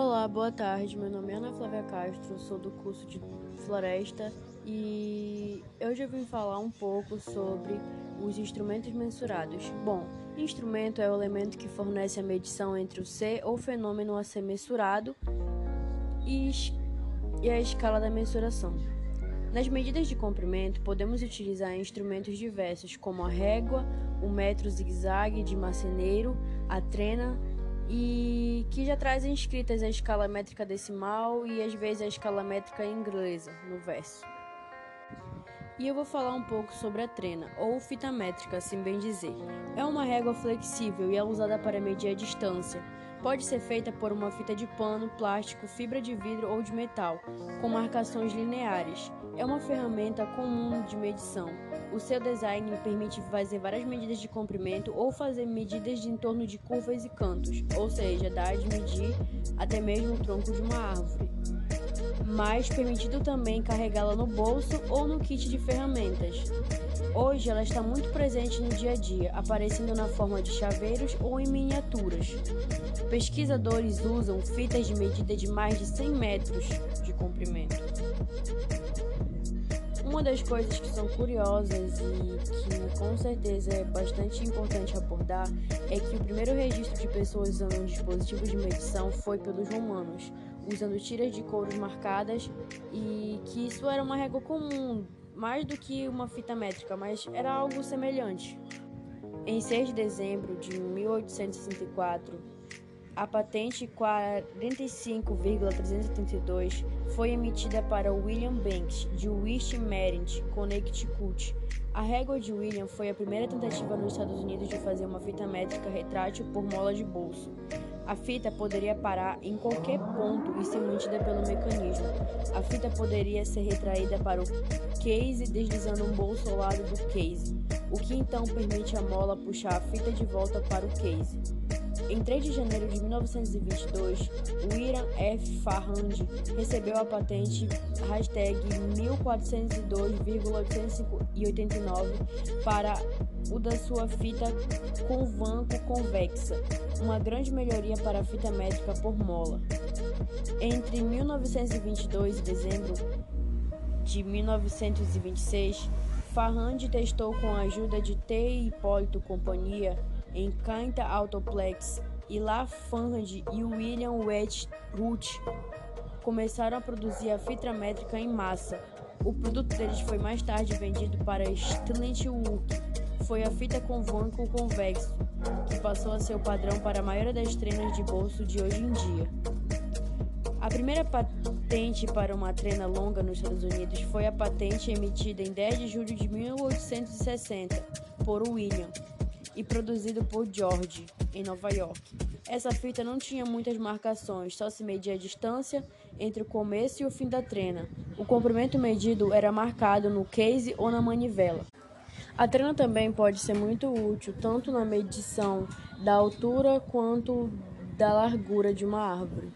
Olá, boa tarde. Meu nome é Ana Flávia Castro, sou do curso de Floresta e eu vim falar um pouco sobre os instrumentos mensurados. Bom, instrumento é o elemento que fornece a medição entre o ser ou fenômeno a ser mensurado e a escala da mensuração. Nas medidas de comprimento, podemos utilizar instrumentos diversos, como a régua, o metro zigue-zague de marceneiro, a trena e que já trazem escritas a escala métrica decimal e às vezes a escala métrica inglesa no verso. E eu vou falar um pouco sobre a trena, ou fita métrica, assim bem dizer. É uma régua flexível e é usada para medir a distância. Pode ser feita por uma fita de pano, plástico, fibra de vidro ou de metal, com marcações lineares. É uma ferramenta comum de medição. O seu design permite fazer várias medidas de comprimento ou fazer medidas de entorno de curvas e cantos, ou seja, dá de medir até mesmo o tronco de uma árvore mas permitido também carregá-la no bolso ou no kit de ferramentas. Hoje ela está muito presente no dia a dia, aparecendo na forma de chaveiros ou em miniaturas. Pesquisadores usam fitas de medida de mais de 100 metros de comprimento. Uma das coisas que são curiosas e que com certeza é bastante importante abordar é que o primeiro registro de pessoas usando um dispositivo de medição foi pelos romanos, usando tiras de couro marcadas e que isso era uma régua comum, mais do que uma fita métrica, mas era algo semelhante. Em 6 de dezembro de 1864, a patente 45,332 foi emitida para William Banks, de West Merritt, Connecticut. A régua de William foi a primeira tentativa nos Estados Unidos de fazer uma fita métrica retrátil por mola de bolso. A fita poderia parar em qualquer ponto e ser mantida pelo mecanismo. A fita poderia ser retraída para o case deslizando um bolso ao lado do case, o que então permite a mola puxar a fita de volta para o case. Em 3 de janeiro de 1922, William F. Farrand recebeu a patente hashtag 1402,889 para o da sua fita com vanco convexa, uma grande melhoria para a fita métrica por mola. Entre 1922 e dezembro de 1926, Farrand testou com a ajuda de T. Hipólito Companhia em Cainta Autoplex e Lafayette e William Wedgwood começaram a produzir a fita métrica em massa. O produto deles foi mais tarde vendido para Wood. Foi a fita vanco convexo, que passou a ser o padrão para a maioria das trenas de bolso de hoje em dia. A primeira patente para uma trena longa nos Estados Unidos foi a patente emitida em 10 de julho de 1860 por William e produzido por George, em Nova York. Essa fita não tinha muitas marcações, só se media a distância entre o começo e o fim da trena. O comprimento medido era marcado no case ou na manivela. A trena também pode ser muito útil tanto na medição da altura quanto da largura de uma árvore.